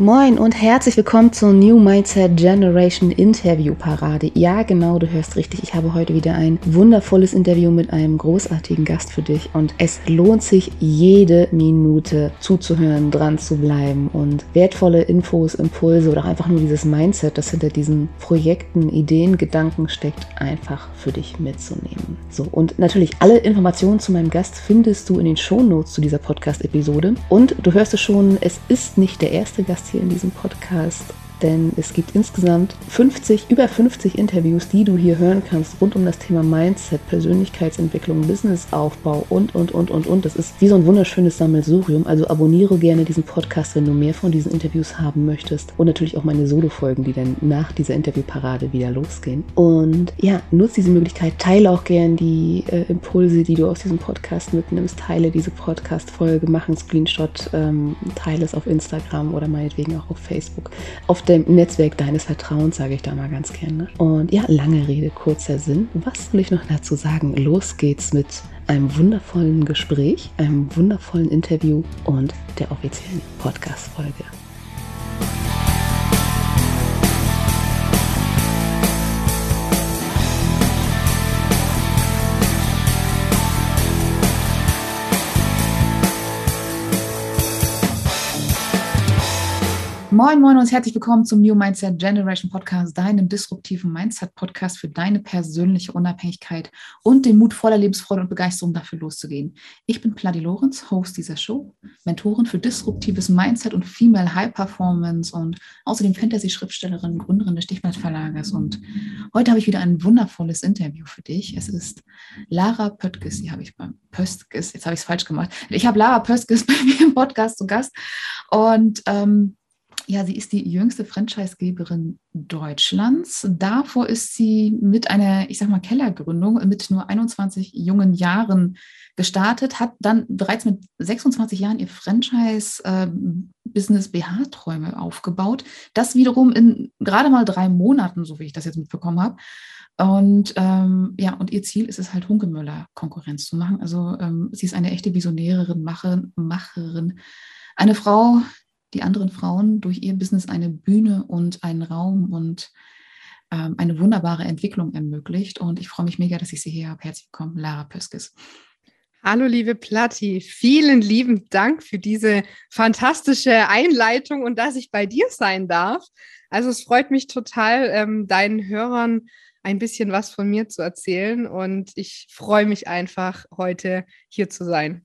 Moin und herzlich willkommen zur New Mindset Generation Interview Parade. Ja, genau, du hörst richtig. Ich habe heute wieder ein wundervolles Interview mit einem großartigen Gast für dich und es lohnt sich jede Minute zuzuhören, dran zu bleiben und wertvolle Infos, Impulse oder einfach nur dieses Mindset, das hinter diesen Projekten, Ideen, Gedanken steckt, einfach für dich mitzunehmen. So, und natürlich alle Informationen zu meinem Gast findest du in den Shownotes zu dieser Podcast-Episode und du hörst es schon, es ist nicht der erste Gast hier in diesem Podcast denn es gibt insgesamt 50, über 50 Interviews, die du hier hören kannst rund um das Thema Mindset, Persönlichkeitsentwicklung, Businessaufbau und, und, und, und, und. Das ist wie so ein wunderschönes Sammelsurium. Also abonniere gerne diesen Podcast, wenn du mehr von diesen Interviews haben möchtest. Und natürlich auch meine Solo-Folgen, die dann nach dieser Interviewparade wieder losgehen. Und ja, nutze diese Möglichkeit, teile auch gerne die äh, Impulse, die du aus diesem Podcast mitnimmst. Teile diese Podcast-Folge, mach einen Screenshot, ähm, teile es auf Instagram oder meinetwegen auch auf Facebook. Auf dem Netzwerk deines Vertrauens, sage ich da mal ganz gerne. Und ja, lange Rede, kurzer Sinn. Was will ich noch dazu sagen? Los geht's mit einem wundervollen Gespräch, einem wundervollen Interview und der offiziellen Podcast-Folge. Moin, moin und herzlich willkommen zum New Mindset Generation Podcast, deinem disruptiven Mindset-Podcast für deine persönliche Unabhängigkeit und den Mut voller Lebensfreude und Begeisterung dafür loszugehen. Ich bin Pladi Lorenz, Host dieser Show, Mentorin für disruptives Mindset und Female High Performance und außerdem Fantasy-Schriftstellerin, Gründerin des Stichblatt Verlages. Und heute habe ich wieder ein wundervolles Interview für dich. Es ist Lara Pöttges, die habe ich beim Pöstges, jetzt habe ich es falsch gemacht. Ich habe Lara Pöttges bei mir im Podcast zu Gast und ähm, ja, sie ist die jüngste Franchisegeberin Deutschlands. Davor ist sie mit einer, ich sag mal, Kellergründung mit nur 21 jungen Jahren gestartet, hat dann bereits mit 26 Jahren ihr Franchise-Business äh, BH-Träume aufgebaut. Das wiederum in gerade mal drei Monaten, so wie ich das jetzt mitbekommen habe. Und ähm, ja, und ihr Ziel ist es halt, Hunkemöller Konkurrenz zu machen. Also ähm, sie ist eine echte Visionärin, Macherin, Macherin. Eine Frau, die anderen Frauen durch ihr Business eine Bühne und einen Raum und ähm, eine wunderbare Entwicklung ermöglicht. Und ich freue mich mega, dass ich Sie hier habe. Herzlich willkommen, Lara Pöskes. Hallo, liebe Platti. Vielen lieben Dank für diese fantastische Einleitung und dass ich bei dir sein darf. Also es freut mich total, ähm, deinen Hörern ein bisschen was von mir zu erzählen und ich freue mich einfach, heute hier zu sein.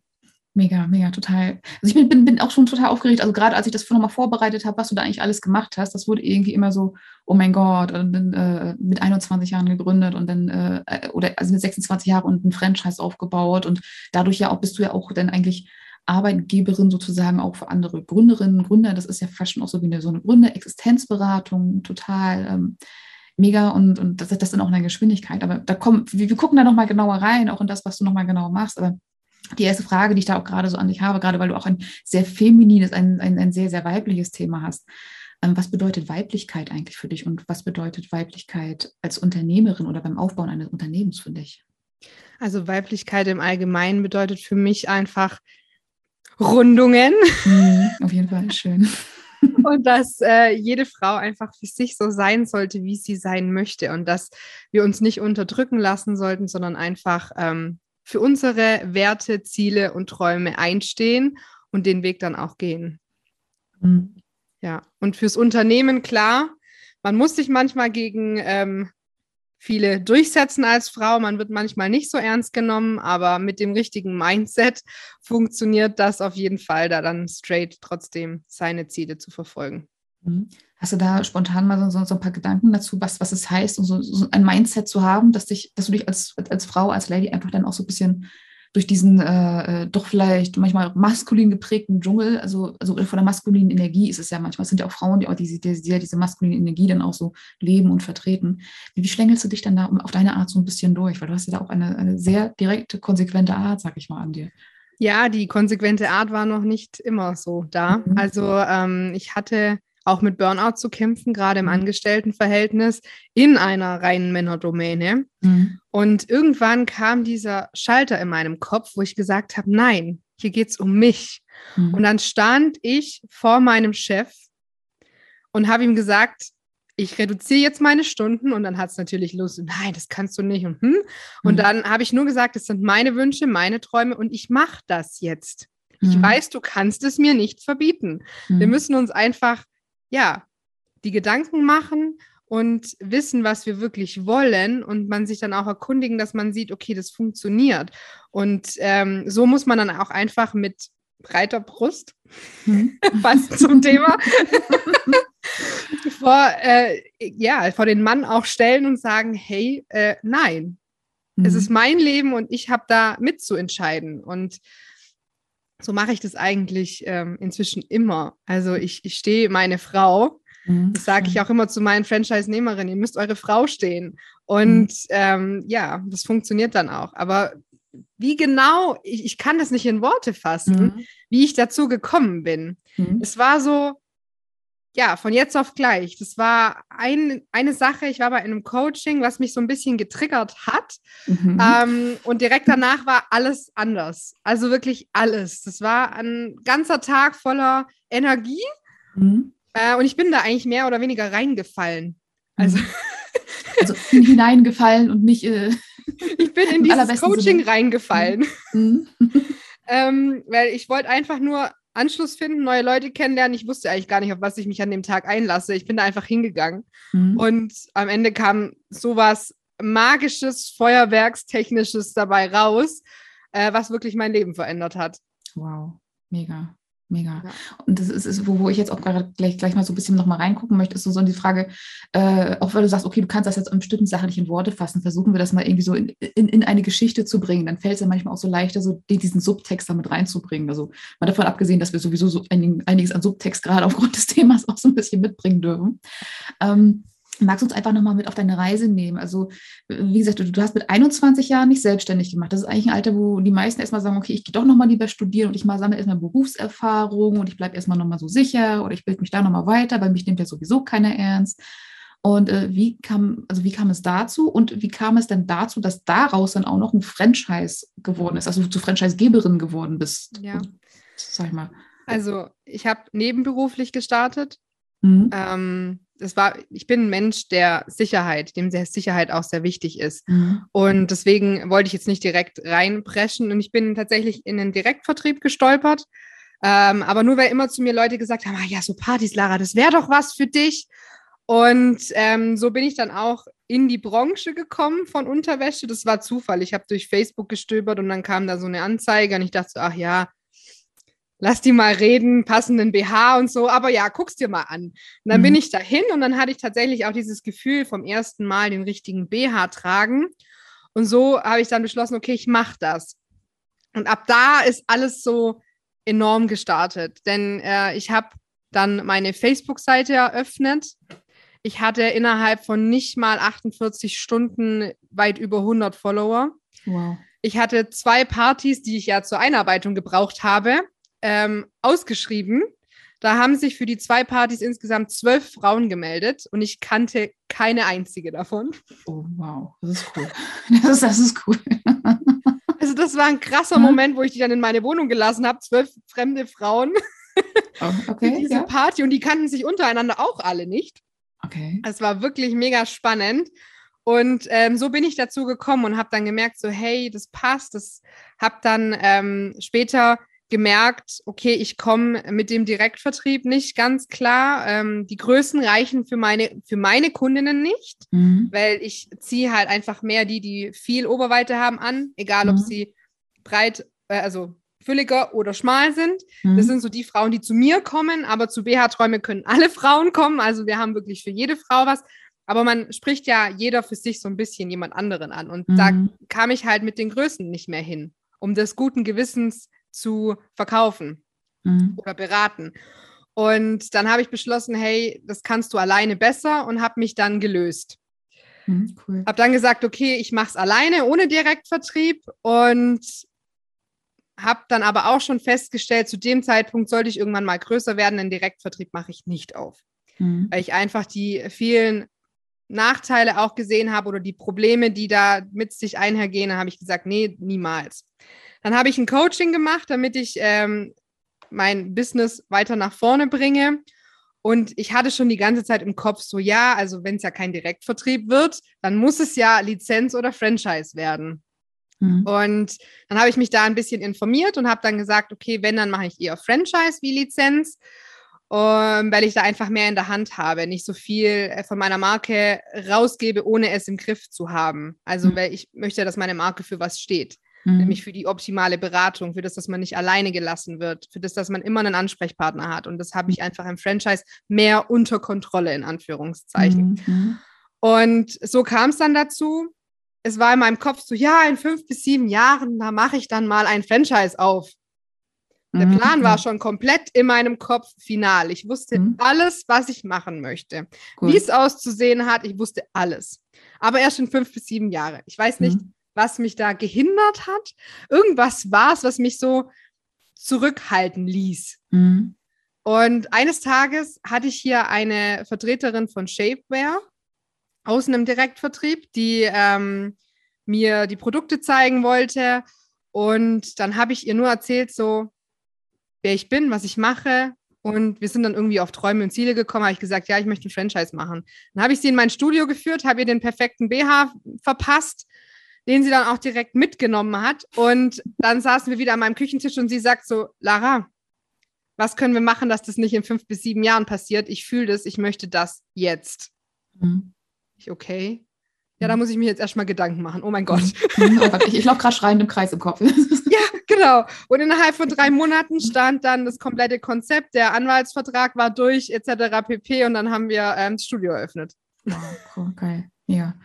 Mega, mega, total. Also ich bin, bin, bin auch schon total aufgeregt. Also gerade als ich das nochmal vorbereitet habe, was du da eigentlich alles gemacht hast, das wurde irgendwie immer so, oh mein Gott, und dann, äh, mit 21 Jahren gegründet und dann, äh, oder also mit 26 Jahren und ein Franchise aufgebaut und dadurch ja auch bist du ja auch dann eigentlich Arbeitgeberin sozusagen auch für andere Gründerinnen, Gründer. Das ist ja fast schon auch so wie eine, so eine Gründer-Existenzberatung, total ähm, mega und, und das, das dann auch in der Geschwindigkeit. Aber da kommen, wir, wir gucken da nochmal genauer rein, auch in das, was du nochmal genau machst. Aber die erste Frage, die ich da auch gerade so an dich habe, gerade weil du auch ein sehr feminines, ein, ein, ein sehr, sehr weibliches Thema hast. Ähm, was bedeutet Weiblichkeit eigentlich für dich und was bedeutet Weiblichkeit als Unternehmerin oder beim Aufbauen eines Unternehmens für dich? Also Weiblichkeit im Allgemeinen bedeutet für mich einfach Rundungen. Mhm, auf jeden Fall schön. und dass äh, jede Frau einfach für sich so sein sollte, wie sie sein möchte und dass wir uns nicht unterdrücken lassen sollten, sondern einfach ähm, für unsere Werte, Ziele und Träume einstehen und den Weg dann auch gehen. Mhm. Ja, und fürs Unternehmen klar, man muss sich manchmal gegen ähm, viele durchsetzen als Frau. Man wird manchmal nicht so ernst genommen, aber mit dem richtigen Mindset funktioniert das auf jeden Fall, da dann straight trotzdem seine Ziele zu verfolgen. Mhm. Hast du da spontan mal so, so, ein paar Gedanken dazu, was, was es heißt, so, so ein Mindset zu haben, dass, dich, dass du dich als, als Frau, als Lady einfach dann auch so ein bisschen durch diesen äh, äh doch vielleicht manchmal maskulin geprägten Dschungel, also, also von der maskulinen Energie ist es ja manchmal, es sind ja auch Frauen, die auch diese, die, die diese maskuline Energie dann auch so leben und vertreten. Wie, wie schlängelst du dich dann da auf deine Art so ein bisschen durch? Weil du hast ja da auch eine, eine sehr direkte, konsequente Art, sag ich mal, an dir. Ja, die konsequente Art war noch nicht immer so da. Mhm. Also ähm, ich hatte auch mit Burnout zu kämpfen, gerade im mhm. Angestelltenverhältnis in einer reinen Männerdomäne. Mhm. Und irgendwann kam dieser Schalter in meinem Kopf, wo ich gesagt habe, nein, hier geht es um mich. Mhm. Und dann stand ich vor meinem Chef und habe ihm gesagt, ich reduziere jetzt meine Stunden und dann hat es natürlich los, nein, das kannst du nicht und hm. Und mhm. dann habe ich nur gesagt, das sind meine Wünsche, meine Träume und ich mache das jetzt. Ich mhm. weiß, du kannst es mir nicht verbieten. Mhm. Wir müssen uns einfach, ja, die Gedanken machen und wissen, was wir wirklich wollen und man sich dann auch erkundigen, dass man sieht, okay, das funktioniert. Und ähm, so muss man dann auch einfach mit breiter Brust, was zum Thema, vor, äh, ja, vor den Mann auch stellen und sagen, hey, äh, nein, mhm. es ist mein Leben und ich habe da mitzuentscheiden. Und so mache ich das eigentlich ähm, inzwischen immer. Also ich, ich stehe meine Frau. Mhm. Das sage ich auch immer zu meinen Franchise-Nehmerinnen. Ihr müsst eure Frau stehen. Und mhm. ähm, ja, das funktioniert dann auch. Aber wie genau, ich, ich kann das nicht in Worte fassen, mhm. wie ich dazu gekommen bin. Mhm. Es war so, ja, von jetzt auf gleich. Das war ein, eine Sache, ich war bei einem Coaching, was mich so ein bisschen getriggert hat. Mhm. Ähm, und direkt danach war alles anders. Also wirklich alles. Das war ein ganzer Tag voller Energie. Mhm. Äh, und ich bin da eigentlich mehr oder weniger reingefallen. Also, mhm. also hineingefallen und nicht. Äh, ich bin in dieses Coaching Sinne. reingefallen. Mhm. ähm, weil ich wollte einfach nur Anschluss finden, neue Leute kennenlernen. Ich wusste eigentlich gar nicht, auf was ich mich an dem Tag einlasse. Ich bin da einfach hingegangen. Mhm. Und am Ende kam sowas Magisches, Feuerwerkstechnisches dabei raus, äh, was wirklich mein Leben verändert hat. Wow, mega. Mega. Ja. Und das ist, ist wo, wo ich jetzt auch gleich, gleich mal so ein bisschen noch mal reingucken möchte, ist so, so die Frage, äh, auch wenn du sagst, okay, du kannst das jetzt an bestimmten Sachen nicht in Worte fassen, versuchen wir das mal irgendwie so in, in, in eine Geschichte zu bringen. Dann fällt es ja manchmal auch so leichter, so diesen Subtext damit reinzubringen. Also mal davon abgesehen, dass wir sowieso so einiges an Subtext gerade aufgrund des Themas auch so ein bisschen mitbringen dürfen. Ähm, Magst du uns einfach nochmal mit auf deine Reise nehmen? Also, wie gesagt, du, du, hast mit 21 Jahren nicht selbstständig gemacht. Das ist eigentlich ein Alter, wo die meisten erstmal sagen, okay, ich gehe doch nochmal lieber studieren und ich mal sammle erstmal Berufserfahrung und ich bleibe erstmal nochmal so sicher oder ich bilde mich da nochmal weiter, weil mich nimmt ja sowieso keiner ernst. Und äh, wie kam, also wie kam es dazu und wie kam es denn dazu, dass daraus dann auch noch ein Franchise geworden ist, also du zu Franchisegeberin geworden bist? Ja. Sag ich mal. Also, ich habe nebenberuflich gestartet. Mhm. Ähm, das war, ich bin ein Mensch der Sicherheit, dem sehr Sicherheit auch sehr wichtig ist. Mhm. Und deswegen wollte ich jetzt nicht direkt reinpreschen. Und ich bin tatsächlich in den Direktvertrieb gestolpert. Ähm, aber nur weil immer zu mir Leute gesagt haben, ah, ja, so Partys, Lara, das wäre doch was für dich. Und ähm, so bin ich dann auch in die Branche gekommen von Unterwäsche. Das war Zufall. Ich habe durch Facebook gestöbert und dann kam da so eine Anzeige und ich dachte so, ach ja, lass die mal reden, passenden BH und so, aber ja, guck's dir mal an. Und dann mhm. bin ich dahin und dann hatte ich tatsächlich auch dieses Gefühl vom ersten Mal den richtigen BH tragen. Und so habe ich dann beschlossen, okay, ich mache das. Und ab da ist alles so enorm gestartet, denn äh, ich habe dann meine Facebook-Seite eröffnet. Ich hatte innerhalb von nicht mal 48 Stunden weit über 100 Follower. Wow. Ich hatte zwei Partys, die ich ja zur Einarbeitung gebraucht habe ähm, ausgeschrieben. Da haben sich für die zwei Partys insgesamt zwölf Frauen gemeldet und ich kannte keine einzige davon. Oh, wow, das ist cool. Das ist, das ist cool. Also, das war ein krasser Moment, wo ich die dann in meine Wohnung gelassen habe. Zwölf fremde Frauen. Oh, okay. diese ja. Party und die kannten sich untereinander auch alle nicht. Okay. Es war wirklich mega spannend. Und ähm, so bin ich dazu gekommen und habe dann gemerkt, so hey, das passt. Das habe dann ähm, später gemerkt, okay, ich komme mit dem Direktvertrieb nicht ganz klar. Ähm, die Größen reichen für meine, für meine Kundinnen nicht, mhm. weil ich ziehe halt einfach mehr die, die viel Oberweite haben an, egal mhm. ob sie breit, äh, also fülliger oder schmal sind. Mhm. Das sind so die Frauen, die zu mir kommen, aber zu BH-Träume können alle Frauen kommen. Also wir haben wirklich für jede Frau was. Aber man spricht ja jeder für sich so ein bisschen jemand anderen an. Und da mhm. kam ich halt mit den Größen nicht mehr hin, um des guten Gewissens zu verkaufen mhm. oder beraten. Und dann habe ich beschlossen, hey, das kannst du alleine besser und habe mich dann gelöst. Mhm, cool. Habe dann gesagt, okay, ich mache es alleine ohne Direktvertrieb und habe dann aber auch schon festgestellt, zu dem Zeitpunkt sollte ich irgendwann mal größer werden, den Direktvertrieb mache ich nicht auf. Mhm. Weil ich einfach die vielen Nachteile auch gesehen habe oder die Probleme, die da mit sich einhergehen, habe ich gesagt, nee, niemals. Dann habe ich ein Coaching gemacht, damit ich ähm, mein Business weiter nach vorne bringe. Und ich hatte schon die ganze Zeit im Kopf so, ja, also wenn es ja kein Direktvertrieb wird, dann muss es ja Lizenz oder Franchise werden. Mhm. Und dann habe ich mich da ein bisschen informiert und habe dann gesagt, okay, wenn, dann mache ich eher Franchise wie Lizenz, um, weil ich da einfach mehr in der Hand habe, nicht so viel äh, von meiner Marke rausgebe, ohne es im Griff zu haben. Also, mhm. weil ich möchte, dass meine Marke für was steht. Mhm. Nämlich für die optimale Beratung, für das, dass man nicht alleine gelassen wird, für das, dass man immer einen Ansprechpartner hat. Und das habe ich einfach im Franchise mehr unter Kontrolle, in Anführungszeichen. Mhm. Und so kam es dann dazu. Es war in meinem Kopf so, ja, in fünf bis sieben Jahren, da mache ich dann mal ein Franchise auf. Der mhm. Plan war schon komplett in meinem Kopf final. Ich wusste mhm. alles, was ich machen möchte. Wie es auszusehen hat, ich wusste alles. Aber erst in fünf bis sieben Jahre. Ich weiß nicht, mhm was mich da gehindert hat. Irgendwas war es, was mich so zurückhalten ließ. Mhm. Und eines Tages hatte ich hier eine Vertreterin von Shapewear aus einem Direktvertrieb, die ähm, mir die Produkte zeigen wollte. Und dann habe ich ihr nur erzählt, so, wer ich bin, was ich mache. Und wir sind dann irgendwie auf Träume und Ziele gekommen. Habe ich gesagt, ja, ich möchte ein Franchise machen. Dann habe ich sie in mein Studio geführt, habe ihr den perfekten BH verpasst den sie dann auch direkt mitgenommen hat. Und dann saßen wir wieder an meinem Küchentisch und sie sagt so, Lara, was können wir machen, dass das nicht in fünf bis sieben Jahren passiert? Ich fühle das, ich möchte das jetzt. Mhm. Ich, okay. Ja, da mhm. muss ich mir jetzt erstmal Gedanken machen. Oh mein Gott. Mhm. Oh Gott ich, ich laufe gerade schreiend im Kreis im Kopf. ja, genau. Und innerhalb von drei Monaten stand dann das komplette Konzept, der Anwaltsvertrag war durch, etc. pp. Und dann haben wir ähm, das Studio eröffnet. Oh, cool, geil. Ja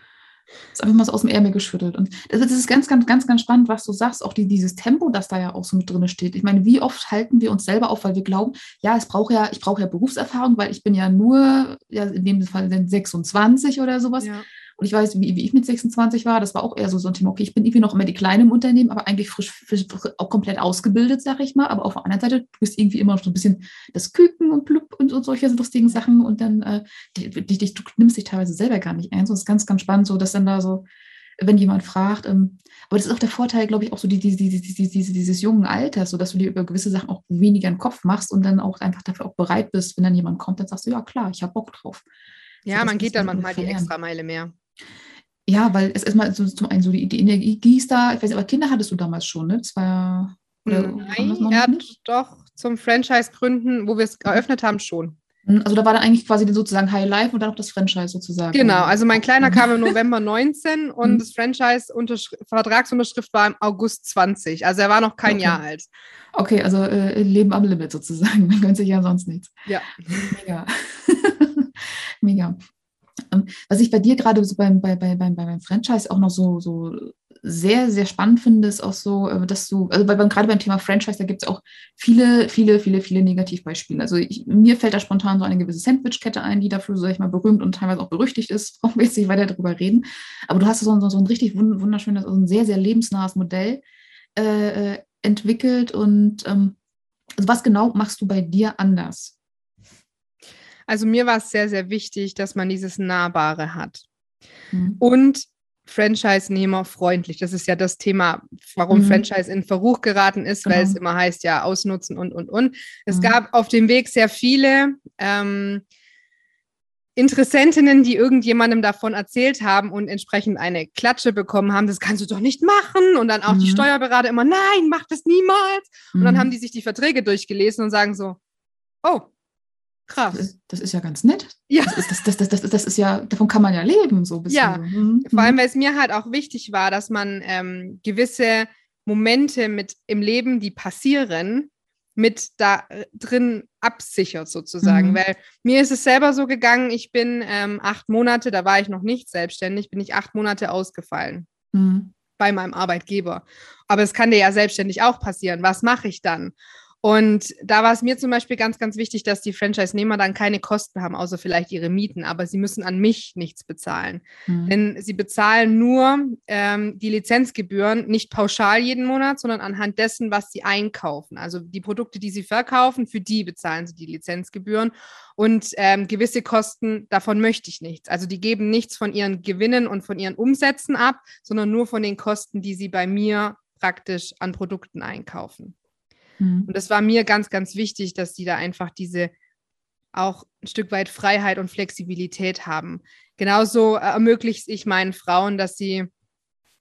ist einfach mal so aus dem Ärmel geschüttelt. Und das, ist ganz, ganz, ganz, ganz spannend, was du sagst, auch die, dieses Tempo, das da ja auch so mit drin steht. Ich meine, wie oft halten wir uns selber auf, weil wir glauben, ja, es braucht ja, ich brauche ja Berufserfahrung, weil ich bin ja nur, ja, in dem Fall 26 oder sowas. Ja. Und ich weiß, wie, wie, ich mit 26 war, das war auch eher so, so ein Thema, okay, ich bin irgendwie noch immer die Kleine im Unternehmen, aber eigentlich frisch, frisch auch komplett ausgebildet, sag ich mal. Aber auf der anderen Seite, du bist irgendwie immer noch so ein bisschen das Küken und Blub und, und solche lustigen Sachen. Und dann, äh, die, die, du nimmst dich teilweise selber gar nicht ein. So ist ganz, ganz spannend, so dass dann da so, wenn jemand fragt, ähm, aber das ist auch der Vorteil, glaube ich, auch so die, die, die, die, diese, dieses jungen Alters, so dass du dir über gewisse Sachen auch weniger im Kopf machst und dann auch einfach dafür auch bereit bist, wenn dann jemand kommt, dann sagst du, ja klar, ich habe Bock drauf. Ja, so, man geht dann manchmal die extra Meile mehr. Ja, weil es erstmal so, zum einen so die, die Energie ist da. Ich weiß nicht, aber Kinder hattest du damals schon, ne? Das war oder Nein, nicht? doch zum Franchise gründen, wo wir es eröffnet haben, schon. Hm, also da war dann eigentlich quasi sozusagen High Life und dann auch das Franchise sozusagen. Genau, also mein Kleiner kam im November 19 und mhm. das Franchise Vertragsunterschrift war im August 20. Also er war noch kein okay. Jahr alt. Okay, also äh, Leben am Limit sozusagen. Man gönnt sich ja sonst nichts. Ja. Mega. Mega. Ähm, was ich bei dir gerade so beim, bei, bei, beim, beim Franchise auch noch so, so sehr, sehr spannend finde, ist auch so, äh, dass du, also bei, gerade beim Thema Franchise, da gibt es auch viele, viele, viele, viele Negativbeispiele. Also ich, mir fällt da spontan so eine gewisse Sandwich-Kette ein, die dafür, sag ich mal, berühmt und teilweise auch berüchtigt ist. Brauchen wir jetzt nicht weiter darüber reden. Aber du hast so, so, so ein richtig wunderschönes, also ein sehr, sehr lebensnahes Modell äh, äh, entwickelt. Und ähm, also was genau machst du bei dir anders? Also mir war es sehr, sehr wichtig, dass man dieses Nahbare hat. Mhm. Und Franchise-Nehmer freundlich. Das ist ja das Thema, warum mhm. Franchise in Verruch geraten ist, genau. weil es immer heißt, ja, ausnutzen und, und, und. Es mhm. gab auf dem Weg sehr viele ähm, Interessentinnen, die irgendjemandem davon erzählt haben und entsprechend eine Klatsche bekommen haben, das kannst du doch nicht machen. Und dann auch mhm. die Steuerberater immer, nein, mach das niemals. Und dann mhm. haben die sich die Verträge durchgelesen und sagen so, oh, Krass. Das ist, das ist, ja ganz nett. Ja. Das ist, das, das, das, das, ist ja, davon kann man ja leben, so ein bisschen. Ja, mhm. vor allem, mhm. weil es mir halt auch wichtig war, dass man ähm, gewisse Momente mit im Leben, die passieren, mit da äh, drin absichert sozusagen. Mhm. Weil mir ist es selber so gegangen, ich bin ähm, acht Monate, da war ich noch nicht selbstständig, bin ich acht Monate ausgefallen. Mhm. bei meinem Arbeitgeber. Aber es kann dir ja selbstständig auch passieren. Was mache ich dann? Und da war es mir zum Beispiel ganz, ganz wichtig, dass die Franchise-Nehmer dann keine Kosten haben, außer vielleicht ihre Mieten, aber sie müssen an mich nichts bezahlen. Mhm. Denn sie bezahlen nur ähm, die Lizenzgebühren nicht pauschal jeden Monat, sondern anhand dessen, was sie einkaufen. Also die Produkte, die sie verkaufen, für die bezahlen sie die Lizenzgebühren. Und ähm, gewisse Kosten, davon möchte ich nichts. Also die geben nichts von ihren Gewinnen und von ihren Umsätzen ab, sondern nur von den Kosten, die sie bei mir praktisch an Produkten einkaufen. Mhm. Und das war mir ganz, ganz wichtig, dass die da einfach diese auch ein Stück weit Freiheit und Flexibilität haben. Genauso äh, ermöglicht ich meinen Frauen, dass sie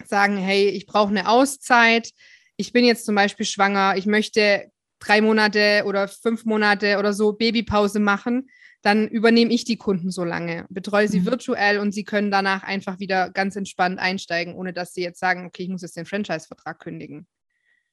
sagen, hey, ich brauche eine Auszeit. Ich bin jetzt zum Beispiel schwanger. Ich möchte drei Monate oder fünf Monate oder so Babypause machen. Dann übernehme ich die Kunden so lange, betreue sie mhm. virtuell und sie können danach einfach wieder ganz entspannt einsteigen, ohne dass sie jetzt sagen, okay, ich muss jetzt den Franchise-Vertrag kündigen.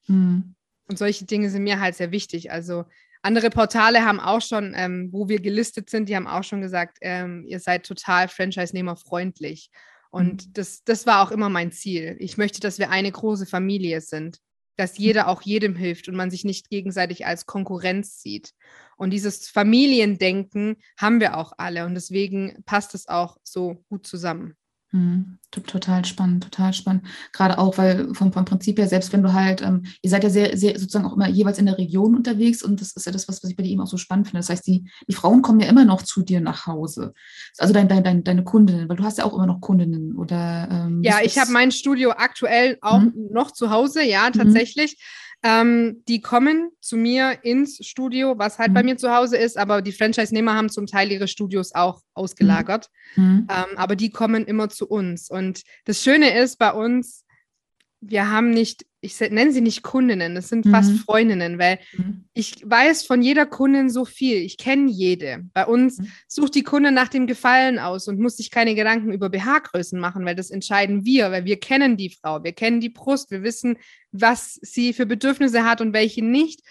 Mhm. Und solche Dinge sind mir halt sehr wichtig. Also andere Portale haben auch schon, ähm, wo wir gelistet sind, die haben auch schon gesagt, ähm, ihr seid total Franchise-Nehmer-freundlich. Und mhm. das, das war auch immer mein Ziel. Ich möchte, dass wir eine große Familie sind, dass jeder auch jedem hilft und man sich nicht gegenseitig als Konkurrenz sieht. Und dieses Familiendenken haben wir auch alle und deswegen passt es auch so gut zusammen. Mhm. Total spannend, total spannend. Gerade auch, weil vom, vom Prinzip her, selbst wenn du halt, ähm, ihr seid ja sehr, sehr sozusagen auch immer jeweils in der Region unterwegs und das ist ja das, was, was ich bei dir eben auch so spannend finde. Das heißt, die, die Frauen kommen ja immer noch zu dir nach Hause. Also dein, dein, dein, deine Kundinnen, weil du hast ja auch immer noch Kundinnen oder. Ähm, ja, ich habe mein Studio aktuell auch mhm. noch zu Hause, ja, mhm. tatsächlich. Mhm. Ähm, die kommen zu mir ins Studio, was halt mhm. bei mir zu Hause ist, aber die Franchise-Nehmer haben zum Teil ihre Studios auch ausgelagert. Mhm. mhm. Ähm, aber die kommen immer zu uns. Und das Schöne ist bei uns, wir haben nicht, ich nenne sie nicht Kundinnen, das sind mhm. fast Freundinnen, weil mhm. ich weiß von jeder Kundin so viel. Ich kenne jede. Bei uns mhm. sucht die Kunde nach dem Gefallen aus und muss sich keine Gedanken über BH-Größen machen, weil das entscheiden wir, weil wir kennen die Frau, wir kennen die Brust, wir wissen, was sie für Bedürfnisse hat und welche nicht.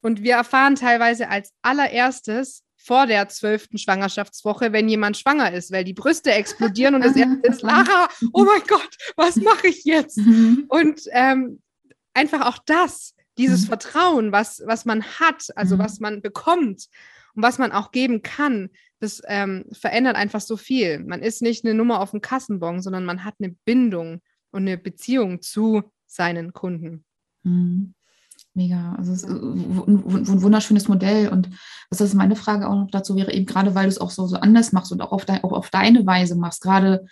Und wir erfahren teilweise als allererstes, vor der zwölften Schwangerschaftswoche, wenn jemand schwanger ist, weil die Brüste explodieren und das erste ist, Lara, oh mein Gott, was mache ich jetzt? Mhm. Und ähm, einfach auch das, dieses mhm. Vertrauen, was, was man hat, also mhm. was man bekommt und was man auch geben kann, das ähm, verändert einfach so viel. Man ist nicht eine Nummer auf dem Kassenbon, sondern man hat eine Bindung und eine Beziehung zu seinen Kunden. Mhm. Mega. Also es ist ein wunderschönes Modell. Und was ist meine Frage auch noch dazu wäre, eben gerade weil du es auch so, so anders machst und auch auf, dein, auch auf deine Weise machst, gerade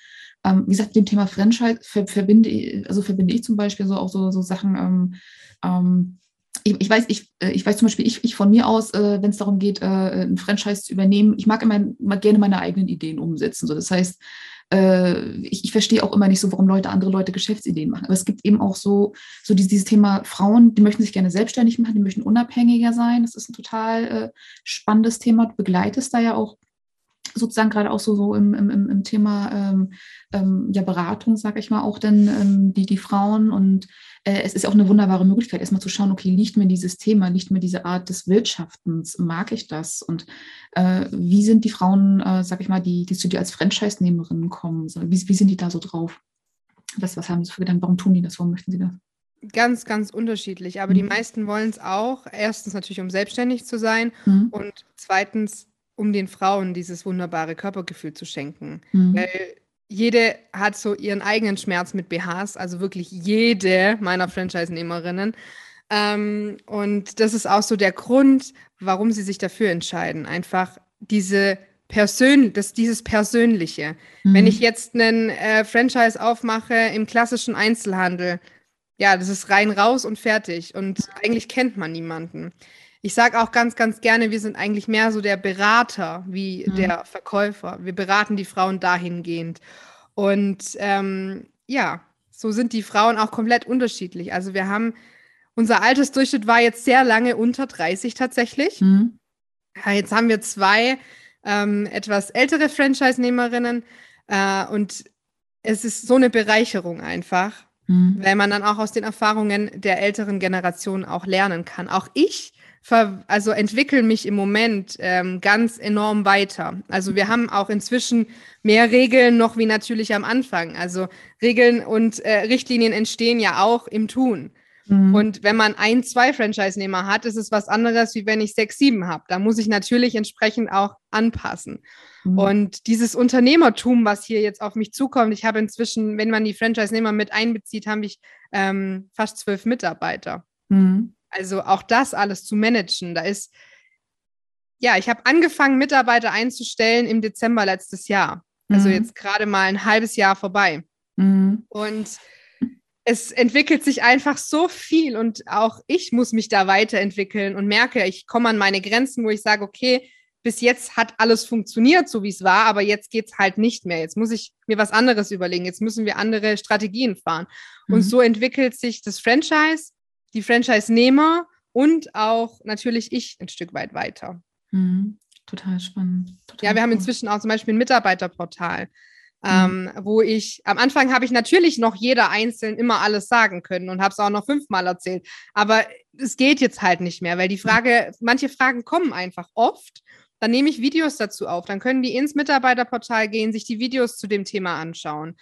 ähm, wie gesagt, mit dem Thema Franchise ver verbinde, also verbinde ich zum Beispiel so auch so, so Sachen, ähm, ähm, ich, ich, weiß, ich, äh, ich weiß zum Beispiel, ich, ich von mir aus, äh, wenn es darum geht, äh, ein Franchise zu übernehmen, ich mag immer, immer gerne meine eigenen Ideen umsetzen. So, das heißt, äh, ich, ich verstehe auch immer nicht so, warum Leute andere Leute Geschäftsideen machen. Aber es gibt eben auch so, so dieses, dieses Thema Frauen, die möchten sich gerne selbstständig machen, die möchten unabhängiger sein. Das ist ein total äh, spannendes Thema. Du begleitest da ja auch sozusagen gerade auch so, so im, im, im Thema ähm, ähm, ja, Beratung, sage ich mal, auch dann ähm, die, die Frauen. Und äh, es ist auch eine wunderbare Möglichkeit, erstmal zu schauen, okay, liegt mir dieses Thema, liegt mir diese Art des Wirtschaftens, mag ich das? Und äh, wie sind die Frauen, äh, sage ich mal, die, die zu dir als Franchise-Nehmerinnen kommen? So, wie, wie sind die da so drauf? Was, was haben sie für Gedanken? Warum tun die das? Warum möchten sie das? Ganz, ganz unterschiedlich. Aber mhm. die meisten wollen es auch. Erstens natürlich, um selbstständig zu sein. Mhm. Und zweitens, um den Frauen dieses wunderbare Körpergefühl zu schenken. Mhm. Weil jede hat so ihren eigenen Schmerz mit BHs, also wirklich jede meiner Franchise-Nehmerinnen. Ähm, und das ist auch so der Grund, warum sie sich dafür entscheiden. Einfach diese Persön das, dieses Persönliche. Mhm. Wenn ich jetzt einen äh, Franchise aufmache im klassischen Einzelhandel, ja, das ist rein raus und fertig. Und eigentlich kennt man niemanden ich sage auch ganz, ganz gerne, wir sind eigentlich mehr so der Berater wie mhm. der Verkäufer. Wir beraten die Frauen dahingehend. Und ähm, ja, so sind die Frauen auch komplett unterschiedlich. Also wir haben, unser Altersdurchschnitt war jetzt sehr lange unter 30 tatsächlich. Mhm. Ja, jetzt haben wir zwei ähm, etwas ältere Franchise-Nehmerinnen äh, und es ist so eine Bereicherung einfach, mhm. weil man dann auch aus den Erfahrungen der älteren Generation auch lernen kann. Auch ich also entwickeln mich im Moment ähm, ganz enorm weiter. Also wir haben auch inzwischen mehr Regeln noch wie natürlich am Anfang. Also Regeln und äh, Richtlinien entstehen ja auch im Tun. Mhm. Und wenn man ein, zwei Franchise-Nehmer hat, ist es was anderes, wie wenn ich sechs, sieben habe. Da muss ich natürlich entsprechend auch anpassen. Mhm. Und dieses Unternehmertum, was hier jetzt auf mich zukommt, ich habe inzwischen, wenn man die Franchise-Nehmer mit einbezieht, habe ich ähm, fast zwölf Mitarbeiter. Mhm. Also auch das alles zu managen, da ist, ja, ich habe angefangen, Mitarbeiter einzustellen im Dezember letztes Jahr. Also mhm. jetzt gerade mal ein halbes Jahr vorbei. Mhm. Und es entwickelt sich einfach so viel und auch ich muss mich da weiterentwickeln und merke, ich komme an meine Grenzen, wo ich sage, okay, bis jetzt hat alles funktioniert, so wie es war, aber jetzt geht es halt nicht mehr. Jetzt muss ich mir was anderes überlegen. Jetzt müssen wir andere Strategien fahren. Mhm. Und so entwickelt sich das Franchise, die Franchise-Nehmer und auch natürlich ich ein Stück weit weiter. Mhm. Total spannend. Total ja, wir haben inzwischen auch zum Beispiel ein Mitarbeiterportal. Mhm. Ähm, wo ich am Anfang habe ich natürlich noch jeder einzeln immer alles sagen können und habe es auch noch fünfmal erzählt. Aber es geht jetzt halt nicht mehr, weil die Frage, manche Fragen kommen einfach oft. Dann nehme ich Videos dazu auf. Dann können die ins Mitarbeiterportal gehen, sich die Videos zu dem Thema anschauen.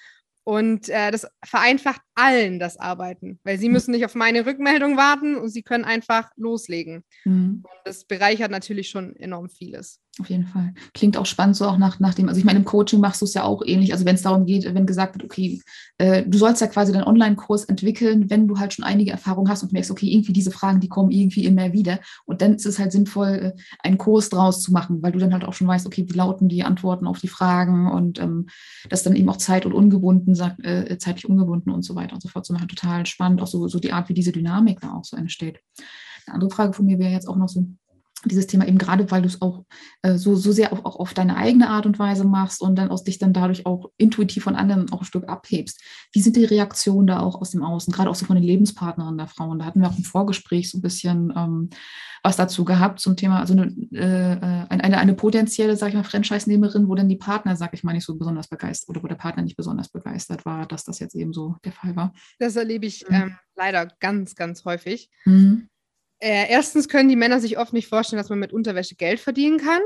Und äh, das vereinfacht allen das Arbeiten, weil sie mhm. müssen nicht auf meine Rückmeldung warten und sie können einfach loslegen. Mhm. Und das bereichert natürlich schon enorm vieles. Auf jeden Fall. Klingt auch spannend, so auch nach, nach dem, also ich meine, im Coaching machst du es ja auch ähnlich. Also wenn es darum geht, wenn gesagt wird, okay, äh, du sollst ja quasi deinen Online-Kurs entwickeln, wenn du halt schon einige Erfahrungen hast und merkst, okay, irgendwie diese Fragen, die kommen irgendwie immer wieder. Und dann ist es halt sinnvoll, äh, einen Kurs draus zu machen, weil du dann halt auch schon weißt, okay, wie lauten die Antworten auf die Fragen und ähm, das dann eben auch zeit- und ungebunden, äh, zeitlich ungebunden und so weiter und so fort zu machen. Total spannend, auch so, so die Art, wie diese Dynamik da auch so entsteht. Eine andere Frage von mir wäre jetzt auch noch so, dieses Thema eben gerade, weil du es auch äh, so, so sehr auch, auch auf deine eigene Art und Weise machst und dann aus dich dann dadurch auch intuitiv von anderen auch ein Stück abhebst. Wie sind die Reaktionen da auch aus dem Außen, gerade auch so von den Lebenspartnerinnen der Frauen? Da hatten wir auch im Vorgespräch so ein bisschen ähm, was dazu gehabt zum Thema, also eine, äh, eine, eine potenzielle, sag ich mal, Franchise-Nehmerin, wo dann die Partner, sag ich mal, nicht so besonders begeistert oder wo der Partner nicht besonders begeistert war, dass das jetzt eben so der Fall war. Das erlebe ich mhm. ähm, leider ganz, ganz häufig. Mhm äh, erstens können die Männer sich oft nicht vorstellen, dass man mit Unterwäsche Geld verdienen kann.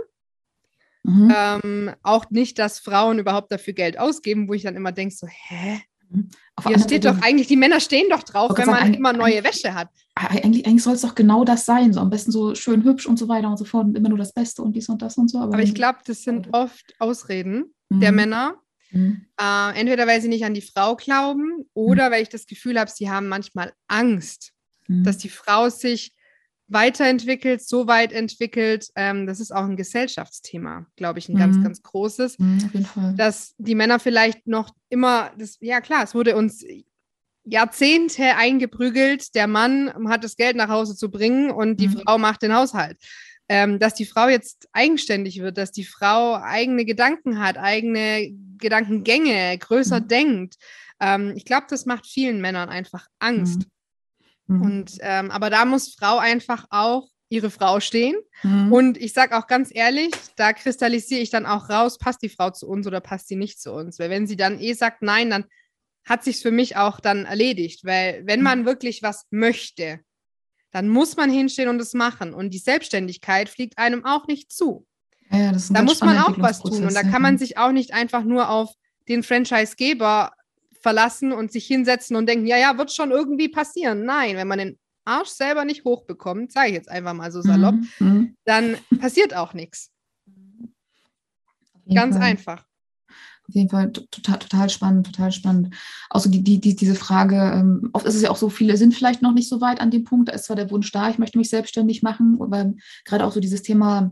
Mhm. Ähm, auch nicht, dass Frauen überhaupt dafür Geld ausgeben, wo ich dann immer denke, so, hä? Mhm. Auf Hier steht doch eigentlich, die Männer stehen doch drauf, wenn man sagen, immer neue Wäsche hat. Eigentlich, eigentlich soll es doch genau das sein, so am besten so schön hübsch und so weiter und so fort und immer nur das Beste und dies und das und so. Aber, aber ich glaube, das sind oft Ausreden mhm. der Männer. Mhm. Äh, entweder weil sie nicht an die Frau glauben oder mhm. weil ich das Gefühl habe, sie haben manchmal Angst, mhm. dass die Frau sich weiterentwickelt, so weit entwickelt. Ähm, das ist auch ein Gesellschaftsthema, glaube ich, ein mhm. ganz, ganz großes. Mhm. Dass die Männer vielleicht noch immer, das, ja klar, es wurde uns Jahrzehnte eingeprügelt, der Mann hat das Geld nach Hause zu bringen und die mhm. Frau macht den Haushalt. Ähm, dass die Frau jetzt eigenständig wird, dass die Frau eigene Gedanken hat, eigene Gedankengänge, größer mhm. denkt. Ähm, ich glaube, das macht vielen Männern einfach Angst. Mhm. Und ähm, aber da muss Frau einfach auch ihre Frau stehen. Mhm. Und ich sage auch ganz ehrlich, da kristallisiere ich dann auch raus, passt die Frau zu uns oder passt sie nicht zu uns. Weil wenn sie dann eh sagt nein, dann hat sich für mich auch dann erledigt. Weil wenn mhm. man wirklich was möchte, dann muss man hinstehen und es machen. Und die Selbstständigkeit fliegt einem auch nicht zu. Ja, da muss man auch was tun. Und da kann man sich auch nicht einfach nur auf den Franchisegeber verlassen und sich hinsetzen und denken, ja, ja, wird schon irgendwie passieren. Nein, wenn man den Arsch selber nicht hochbekommt, sage ich jetzt einfach mal so salopp, mhm. mhm. dann passiert auch nichts. Ganz Fall. einfach. Auf jeden Fall total, total spannend, total spannend. Außer die, die, die, diese Frage, ähm, oft ist es ja auch so, viele sind vielleicht noch nicht so weit an dem Punkt, da ist zwar der Wunsch da, ich möchte mich selbstständig machen, aber gerade auch so dieses Thema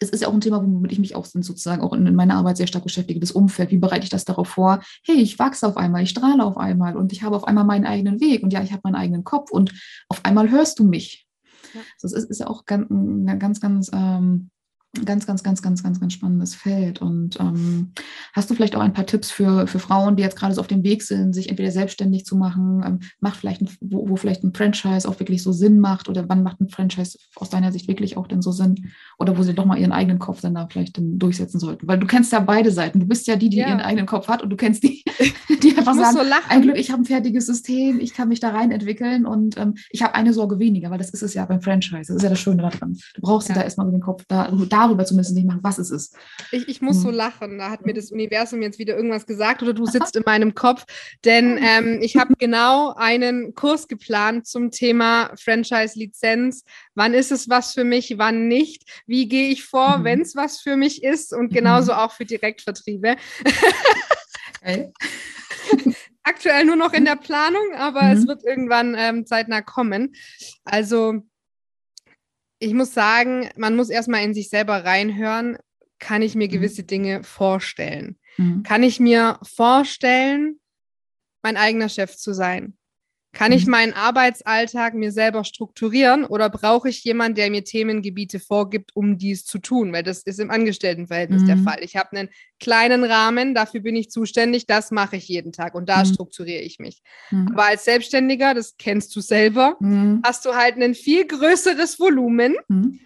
es ist ja auch ein Thema, womit ich mich auch sozusagen auch in meiner Arbeit sehr stark beschäftige, das Umfeld. Wie bereite ich das darauf vor? Hey, ich wachse auf einmal, ich strahle auf einmal und ich habe auf einmal meinen eigenen Weg und ja, ich habe meinen eigenen Kopf und auf einmal hörst du mich. Ja. Das ist, ist ja auch ganz, ganz, ganz ähm, ganz, ganz, ganz, ganz, ganz, ganz spannendes Feld. Und ähm, hast du vielleicht auch ein paar Tipps für, für Frauen, die jetzt gerade so auf dem Weg sind, sich entweder selbstständig zu machen, ähm, macht vielleicht ein, wo, wo vielleicht ein Franchise auch wirklich so Sinn macht oder wann macht ein Franchise aus deiner Sicht wirklich auch denn so Sinn oder wo sie doch mal ihren eigenen Kopf dann da vielleicht dann durchsetzen sollten? Weil du kennst ja beide Seiten. Du bist ja die, die ja. ihren eigenen Kopf hat und du kennst die, die einfach sagen, so ein Glück, ich habe ein fertiges System, ich kann mich da rein entwickeln und ähm, ich habe eine Sorge weniger, weil das ist es ja beim Franchise. Das ist ja das Schöne daran. Du brauchst ja. da erstmal so den Kopf da, da darüber zumindest nicht machen, was es ist. Ich, ich muss hm. so lachen. Da hat mir das Universum jetzt wieder irgendwas gesagt oder du sitzt in meinem Kopf. Denn ähm, ich habe genau einen Kurs geplant zum Thema Franchise-Lizenz. Wann ist es was für mich, wann nicht? Wie gehe ich vor, mhm. wenn es was für mich ist? Und genauso mhm. auch für Direktvertriebe. Okay. Aktuell nur noch in der Planung, aber mhm. es wird irgendwann ähm, zeitnah kommen. Also ich muss sagen, man muss erstmal in sich selber reinhören. Kann ich mir mhm. gewisse Dinge vorstellen? Mhm. Kann ich mir vorstellen, mein eigener Chef zu sein? Kann ich mhm. meinen Arbeitsalltag mir selber strukturieren oder brauche ich jemanden, der mir Themengebiete vorgibt, um dies zu tun? Weil das ist im Angestelltenverhältnis mhm. der Fall. Ich habe einen kleinen Rahmen, dafür bin ich zuständig, das mache ich jeden Tag und da mhm. strukturiere ich mich. Mhm. Aber als Selbstständiger, das kennst du selber, mhm. hast du halt ein viel größeres Volumen mhm.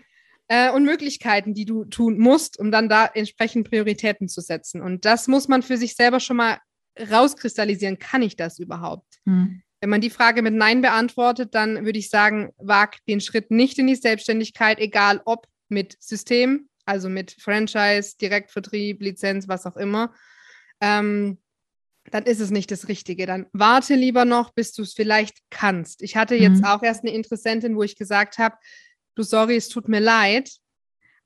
äh, und Möglichkeiten, die du tun musst, um dann da entsprechend Prioritäten zu setzen. Und das muss man für sich selber schon mal rauskristallisieren. Kann ich das überhaupt? Mhm. Wenn man die Frage mit Nein beantwortet, dann würde ich sagen, wag den Schritt nicht in die Selbstständigkeit, egal ob mit System, also mit Franchise, Direktvertrieb, Lizenz, was auch immer. Ähm, dann ist es nicht das Richtige. Dann warte lieber noch, bis du es vielleicht kannst. Ich hatte jetzt mhm. auch erst eine Interessentin, wo ich gesagt habe, du sorry, es tut mir leid,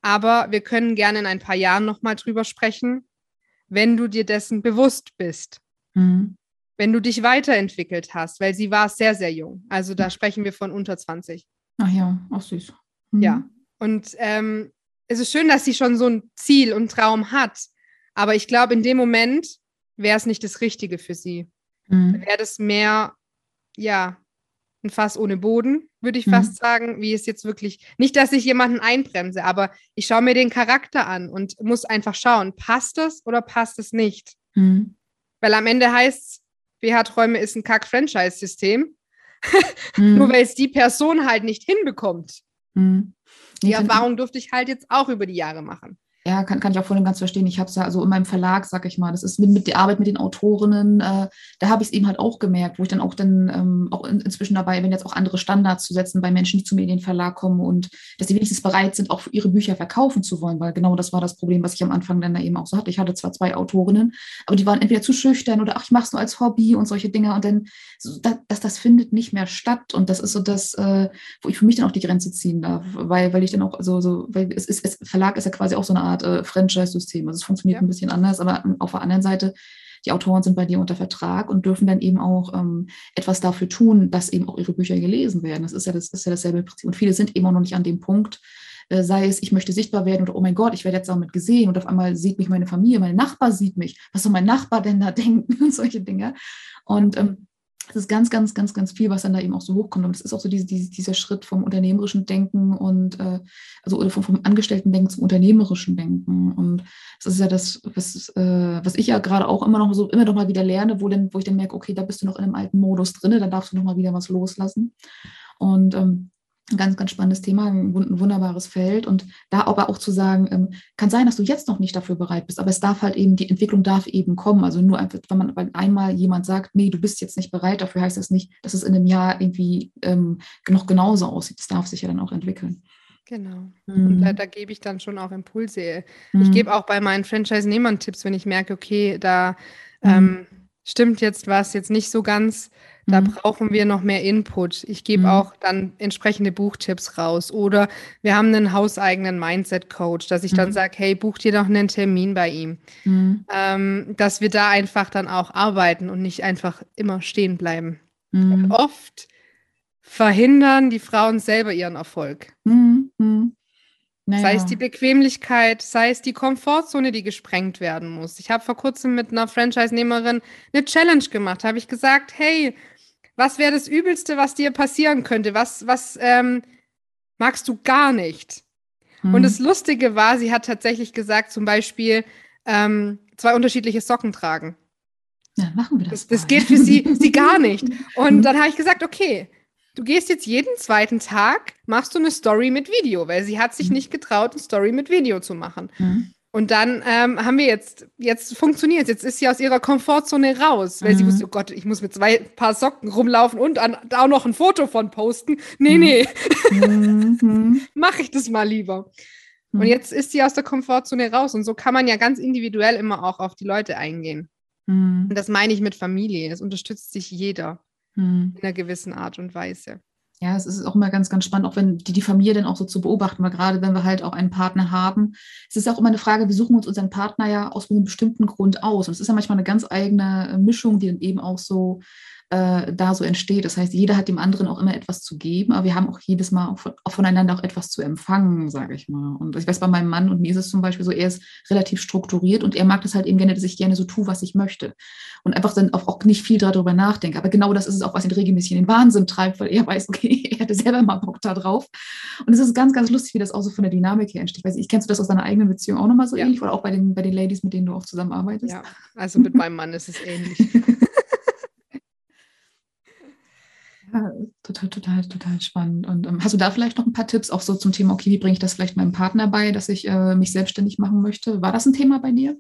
aber wir können gerne in ein paar Jahren nochmal drüber sprechen, wenn du dir dessen bewusst bist. Mhm wenn du dich weiterentwickelt hast, weil sie war sehr, sehr jung. Also da sprechen wir von unter 20. Ach ja, auch süß. Mhm. Ja, und ähm, es ist schön, dass sie schon so ein Ziel und Traum hat. Aber ich glaube, in dem Moment wäre es nicht das Richtige für sie. Mhm. Wäre das mehr, ja, ein Fass ohne Boden, würde ich mhm. fast sagen, wie es jetzt wirklich, nicht, dass ich jemanden einbremse, aber ich schaue mir den Charakter an und muss einfach schauen, passt es oder passt es nicht? Mhm. Weil am Ende heißt es, BH-Träume ist ein Kack-Franchise-System. mhm. Nur weil es die Person halt nicht hinbekommt. Mhm. Die Erfahrung durfte ich halt jetzt auch über die Jahre machen. Ja, kann, kann ich auch voll und ganz verstehen. Ich habe es ja also in meinem Verlag, sag ich mal, das ist mit, mit der Arbeit mit den Autorinnen, äh, da habe ich es eben halt auch gemerkt, wo ich dann auch dann ähm, auch in, inzwischen dabei bin, jetzt auch andere Standards zu setzen bei Menschen, die zu mir in den Verlag kommen und dass sie wenigstens bereit sind, auch ihre Bücher verkaufen zu wollen, weil genau das war das Problem, was ich am Anfang dann da eben auch so hatte. Ich hatte zwar zwei Autorinnen, aber die waren entweder zu schüchtern oder ach, ich mache es nur als Hobby und solche Dinge und dann, so, das, das, das findet nicht mehr statt und das ist so das, äh, wo ich für mich dann auch die Grenze ziehen darf, weil, weil ich dann auch so, so weil es ist, es, Verlag ist ja quasi auch so eine Art äh, Franchise-System. Also es funktioniert ja. ein bisschen anders, aber auf der anderen Seite, die Autoren sind bei dir unter Vertrag und dürfen dann eben auch ähm, etwas dafür tun, dass eben auch ihre Bücher gelesen werden. Das ist ja, das ist ja dasselbe Prinzip. Und viele sind eben auch noch nicht an dem Punkt, äh, sei es, ich möchte sichtbar werden oder oh mein Gott, ich werde jetzt damit gesehen und auf einmal sieht mich meine Familie, mein Nachbar sieht mich. Was soll mein Nachbar denn da denken und solche Dinge? Und ähm, es ist ganz, ganz, ganz, ganz viel, was dann da eben auch so hochkommt. Und es ist auch so diese, diese, dieser Schritt vom unternehmerischen Denken und äh, also oder vom, vom Angestellten-Denken zum unternehmerischen Denken. Und das ist ja das, was, äh, was ich ja gerade auch immer noch so, immer noch mal wieder lerne, wo, denn, wo ich dann merke, okay, da bist du noch in einem alten Modus drin, da darfst du noch mal wieder was loslassen. Und ähm, ein ganz, ganz spannendes Thema, ein wunderbares Feld. Und da aber auch zu sagen, ähm, kann sein, dass du jetzt noch nicht dafür bereit bist, aber es darf halt eben, die Entwicklung darf eben kommen. Also nur einfach, wenn man wenn einmal jemand sagt, nee, du bist jetzt nicht bereit, dafür heißt das nicht, dass es in einem Jahr irgendwie ähm, noch genauso aussieht. Es darf sich ja dann auch entwickeln. Genau. Mhm. Und da, da, gebe ich dann schon auch Impulse. Mhm. Ich gebe auch bei meinen Franchise-Nehmern Tipps, wenn ich merke, okay, da mhm. ähm, stimmt jetzt was, jetzt nicht so ganz da mhm. brauchen wir noch mehr Input. Ich gebe mhm. auch dann entsprechende Buchtipps raus. Oder wir haben einen hauseigenen Mindset-Coach, dass ich mhm. dann sage, hey, buch dir doch einen Termin bei ihm. Mhm. Ähm, dass wir da einfach dann auch arbeiten und nicht einfach immer stehen bleiben. Mhm. Oft verhindern die Frauen selber ihren Erfolg. Naja. Sei es die Bequemlichkeit, sei es die Komfortzone, die gesprengt werden muss. Ich habe vor kurzem mit einer Franchise-Nehmerin eine Challenge gemacht. Habe ich gesagt, hey, was wäre das Übelste, was dir passieren könnte? Was, was ähm, magst du gar nicht? Mhm. Und das Lustige war, sie hat tatsächlich gesagt, zum Beispiel ähm, zwei unterschiedliche Socken tragen. Ja, machen wir das. Das, das geht für sie, sie gar nicht. Und dann habe ich gesagt, okay, du gehst jetzt jeden zweiten Tag, machst du eine Story mit Video, weil sie hat sich mhm. nicht getraut, eine Story mit Video zu machen. Mhm. Und dann ähm, haben wir jetzt, jetzt funktioniert Jetzt ist sie aus ihrer Komfortzone raus, weil mhm. sie wusste, oh Gott, ich muss mit zwei Paar Socken rumlaufen und an, da auch noch ein Foto von posten. Nee, mhm. nee. Mhm. Mach ich das mal lieber. Und mhm. jetzt ist sie aus der Komfortzone raus. Und so kann man ja ganz individuell immer auch auf die Leute eingehen. Mhm. Und das meine ich mit Familie. Es unterstützt sich jeder mhm. in einer gewissen Art und Weise ja, es ist auch immer ganz, ganz spannend, auch wenn die, die Familie dann auch so zu beobachten, weil gerade wenn wir halt auch einen Partner haben, es ist auch immer eine Frage, wir suchen uns unseren Partner ja aus einem bestimmten Grund aus. Und es ist ja manchmal eine ganz eigene Mischung, die dann eben auch so äh, da so entsteht. Das heißt, jeder hat dem anderen auch immer etwas zu geben, aber wir haben auch jedes Mal auch, von, auch voneinander auch etwas zu empfangen, sage ich mal. Und ich weiß, bei meinem Mann und mir ist es zum Beispiel so, er ist relativ strukturiert und er mag das halt eben gerne, dass ich gerne so tue, was ich möchte. Und einfach dann auch, auch nicht viel darüber nachdenke. Aber genau das ist es auch, was ihn regelmäßig in den Wahnsinn treibt, weil er weiß, okay, er hatte selber mal Bock da drauf. Und es ist ganz, ganz lustig, wie das auch so von der Dynamik her entsteht. Weiß ich, kennst du das aus deiner eigenen Beziehung auch nochmal so ja. ähnlich oder auch bei den, bei den Ladies, mit denen du auch zusammenarbeitest? Ja, also mit meinem Mann ist es ähnlich. Ja, total, total, total spannend. Und ähm, hast du da vielleicht noch ein paar Tipps auch so zum Thema, okay, wie bringe ich das vielleicht meinem Partner bei, dass ich äh, mich selbstständig machen möchte? War das ein Thema bei dir?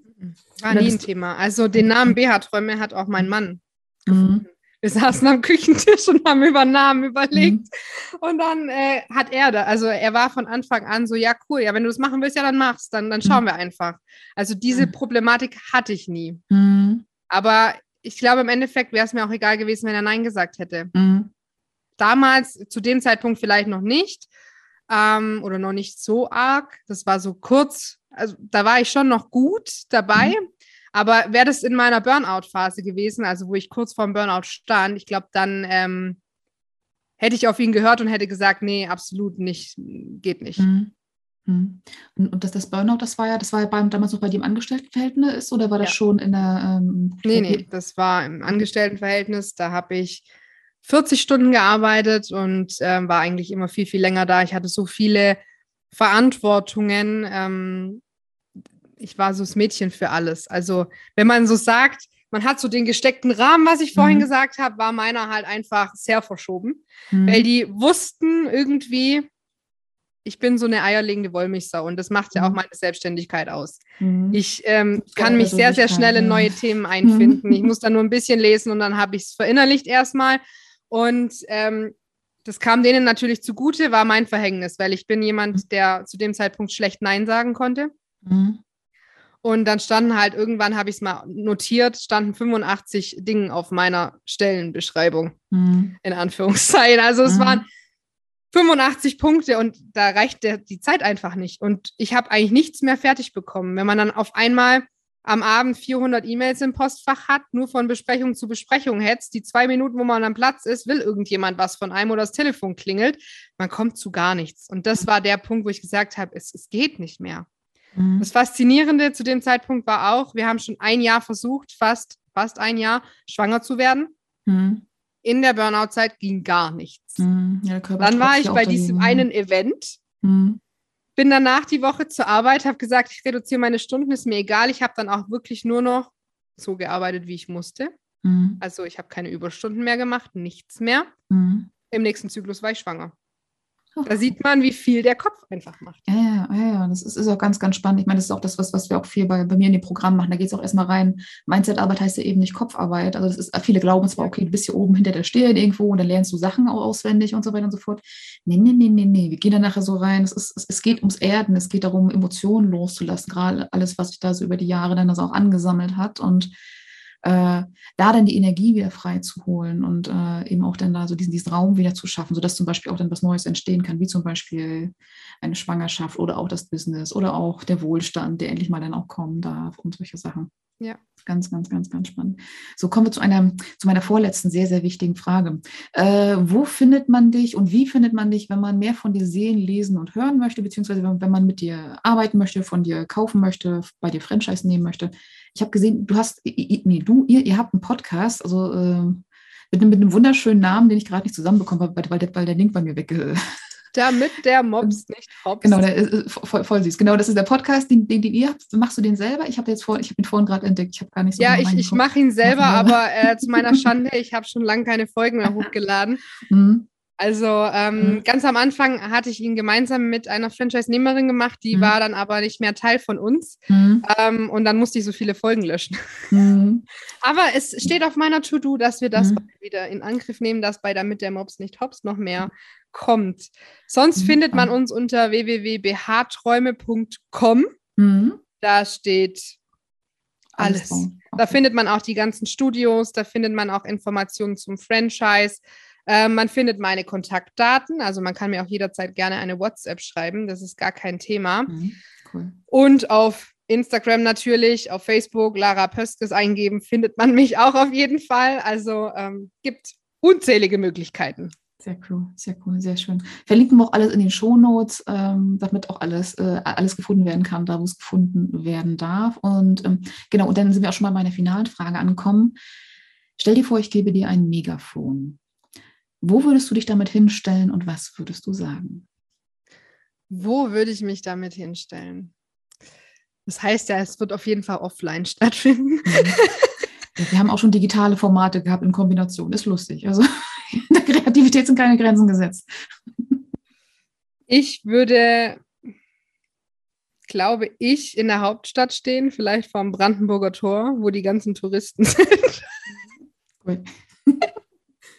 War Oder nie ein Thema. Also den Namen BH-Träume hat auch mein Mann. Mhm. Wir saßen am Küchentisch und haben über Namen überlegt. Mhm. Und dann äh, hat er da, also er war von Anfang an so, ja, cool, ja, wenn du das machen willst, ja, dann machst, dann, dann schauen mhm. wir einfach. Also diese mhm. Problematik hatte ich nie. Mhm. Aber ich glaube, im Endeffekt wäre es mir auch egal gewesen, wenn er Nein gesagt hätte. Mhm damals, zu dem Zeitpunkt vielleicht noch nicht ähm, oder noch nicht so arg. Das war so kurz, also da war ich schon noch gut dabei. Mhm. Aber wäre das in meiner Burnout-Phase gewesen, also wo ich kurz vorm Burnout stand, ich glaube, dann ähm, hätte ich auf ihn gehört und hätte gesagt, nee, absolut nicht, geht nicht. Mhm. mhm. Und, und das, das Burnout, das war ja, das war ja beim, damals noch bei dem Angestelltenverhältnis oder war das ja. schon in der ähm, Nee, nee, das war im Angestelltenverhältnis. Da habe ich 40 Stunden gearbeitet und ähm, war eigentlich immer viel, viel länger da. Ich hatte so viele Verantwortungen. Ähm, ich war so das Mädchen für alles. Also, wenn man so sagt, man hat so den gesteckten Rahmen, was ich vorhin mhm. gesagt habe, war meiner halt einfach sehr verschoben, mhm. weil die wussten irgendwie, ich bin so eine eierlegende Wollmilchsau und das macht ja auch mhm. meine Selbstständigkeit aus. Mhm. Ich ähm, kann mich sehr, sehr schnell in neue Themen einfinden. Ich muss da nur ein bisschen lesen und dann habe ich es verinnerlicht erstmal. Und ähm, das kam denen natürlich zugute, war mein Verhängnis, weil ich bin jemand, mhm. der zu dem Zeitpunkt schlecht Nein sagen konnte. Mhm. Und dann standen halt, irgendwann habe ich es mal notiert, standen 85 Dinge auf meiner Stellenbeschreibung, mhm. in Anführungszeichen. Also es mhm. waren 85 Punkte und da reicht der, die Zeit einfach nicht. Und ich habe eigentlich nichts mehr fertig bekommen. Wenn man dann auf einmal am Abend 400 E-Mails im Postfach hat, nur von Besprechung zu Besprechung hetzt, die zwei Minuten, wo man am Platz ist, will irgendjemand was von einem oder das Telefon klingelt, man kommt zu gar nichts. Und das war der Punkt, wo ich gesagt habe, es, es geht nicht mehr. Mhm. Das Faszinierende zu dem Zeitpunkt war auch, wir haben schon ein Jahr versucht, fast, fast ein Jahr, schwanger zu werden. Mhm. In der Burnout-Zeit ging gar nichts. Mhm. Ja, Dann war ich bei diesem einen Event. Mhm bin danach die Woche zur Arbeit, habe gesagt, ich reduziere meine Stunden, ist mir egal. Ich habe dann auch wirklich nur noch so gearbeitet, wie ich musste. Mhm. Also ich habe keine Überstunden mehr gemacht, nichts mehr. Mhm. Im nächsten Zyklus war ich schwanger. Da sieht man, wie viel der Kopf einfach macht. Ja, ja, ja, das ist, ist auch ganz, ganz spannend. Ich meine, das ist auch das, was, was wir auch viel bei, bei mir in dem Programm machen. Da geht es auch erstmal rein. Mindset-Arbeit heißt ja eben nicht Kopfarbeit. Also das ist, viele glauben zwar, okay, du bist hier oben hinter der Stirn irgendwo und dann lernst du Sachen auch auswendig und so weiter und so fort. Nee, nee, nee, nee, nee. Wir gehen da nachher so rein. Es, ist, es, es geht ums Erden, es geht darum, Emotionen loszulassen. Gerade alles, was sich da so über die Jahre dann das auch angesammelt hat. Und äh, da dann die Energie wieder frei zu holen und äh, eben auch dann da so diesen, diesen Raum wieder zu schaffen, sodass zum Beispiel auch dann was Neues entstehen kann, wie zum Beispiel eine Schwangerschaft oder auch das Business oder auch der Wohlstand, der endlich mal dann auch kommen darf und solche Sachen. Ja. Ganz, ganz, ganz, ganz spannend. So kommen wir zu einer, zu meiner vorletzten sehr, sehr wichtigen Frage. Äh, wo findet man dich und wie findet man dich, wenn man mehr von dir sehen, lesen und hören möchte, beziehungsweise wenn, wenn man mit dir arbeiten möchte, von dir kaufen möchte, bei dir Franchise nehmen möchte? Ich habe gesehen, du hast, nee, du, ihr, ihr habt einen Podcast, also äh, mit, mit, einem wunderschönen Namen, den ich gerade nicht zusammenbekommen habe, weil, weil, der, weil der Link bei mir weg, damit der Mops nicht hops. Genau, der ist voll, voll, süß. Genau, das ist der Podcast, den, den, den ihr habt. Machst du den selber? Ich habe jetzt vor, ich habe ihn vorhin gerade entdeckt. Ich habe gar nicht so. Ja, ich, ich mache ihn selber, aber äh, zu meiner Schande, ich habe schon lange keine Folgen mehr hochgeladen. Mhm. Also ähm, mhm. ganz am Anfang hatte ich ihn gemeinsam mit einer Franchise-Nehmerin gemacht, die mhm. war dann aber nicht mehr Teil von uns. Mhm. Ähm, und dann musste ich so viele Folgen löschen. Mhm. aber es steht auf meiner To-Do, dass wir das mhm. wieder in Angriff nehmen, dass bei Damit der Mops nicht hops noch mehr kommt. Sonst findet man uns unter www.bhträume.com. Da steht alles. alles okay. Da findet man auch die ganzen Studios, da findet man auch Informationen zum Franchise. Ähm, man findet meine Kontaktdaten, also man kann mir auch jederzeit gerne eine WhatsApp schreiben, das ist gar kein Thema. Mhm, cool. Und auf Instagram natürlich, auf Facebook Lara Pöskes eingeben, findet man mich auch auf jeden Fall. Also ähm, gibt unzählige Möglichkeiten. Sehr cool, sehr cool, sehr schön. Verlinken wir auch alles in den Shownotes, ähm, damit auch alles, äh, alles gefunden werden kann, da wo es gefunden werden darf. Und ähm, genau, und dann sind wir auch schon mal bei meiner finalen Frage angekommen. Stell dir vor, ich gebe dir ein Megafon. Wo würdest du dich damit hinstellen und was würdest du sagen? Wo würde ich mich damit hinstellen? Das heißt ja, es wird auf jeden Fall offline stattfinden. Mhm. Wir haben auch schon digitale Formate gehabt in Kombination. Ist lustig. Also in der Kreativität sind keine Grenzen gesetzt. Ich würde, glaube ich, in der Hauptstadt stehen, vielleicht vorm Brandenburger Tor, wo die ganzen Touristen sind. Cool.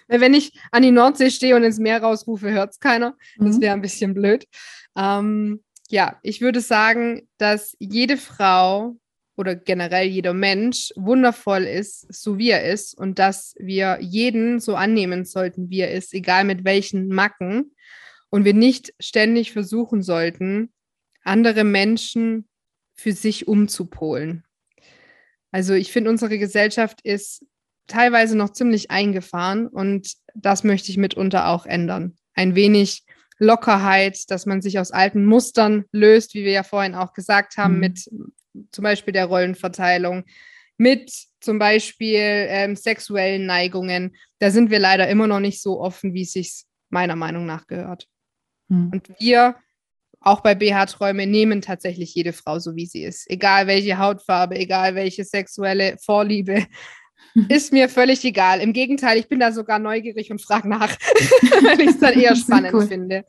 Wenn ich an die Nordsee stehe und ins Meer rausrufe, hört es keiner. Das mhm. wäre ein bisschen blöd. Ähm, ja, ich würde sagen, dass jede Frau oder generell jeder Mensch wundervoll ist, so wie er ist und dass wir jeden so annehmen sollten, wie er ist, egal mit welchen Macken und wir nicht ständig versuchen sollten, andere Menschen für sich umzupolen. Also ich finde, unsere Gesellschaft ist teilweise noch ziemlich eingefahren und das möchte ich mitunter auch ändern. Ein wenig Lockerheit, dass man sich aus alten Mustern löst, wie wir ja vorhin auch gesagt haben, mhm. mit zum Beispiel der Rollenverteilung, mit zum Beispiel ähm, sexuellen Neigungen. Da sind wir leider immer noch nicht so offen, wie es sich meiner Meinung nach gehört. Mhm. Und wir, auch bei BH-Träume, nehmen tatsächlich jede Frau so, wie sie ist. Egal welche Hautfarbe, egal welche sexuelle Vorliebe. Ist mir völlig egal. Im Gegenteil, ich bin da sogar neugierig und frage nach, weil ich es dann eher spannend cool. finde.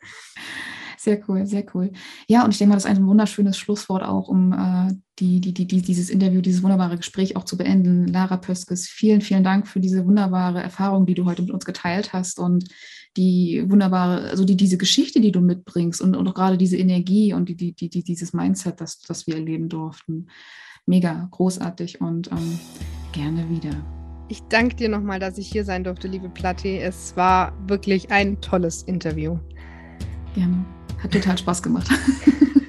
Sehr cool, sehr cool. Ja, und ich denke mal, das ist ein wunderschönes Schlusswort auch, um äh, die, die, die, dieses Interview, dieses wunderbare Gespräch auch zu beenden. Lara Pöskes, vielen, vielen Dank für diese wunderbare Erfahrung, die du heute mit uns geteilt hast und die wunderbare, also die, diese Geschichte, die du mitbringst und, und auch gerade diese Energie und die, die, die, dieses Mindset, das, das wir erleben durften. Mega großartig und ähm, gerne wieder. Ich danke dir nochmal, dass ich hier sein durfte, liebe Platti. Es war wirklich ein tolles Interview. Gerne. Hat total Spaß gemacht.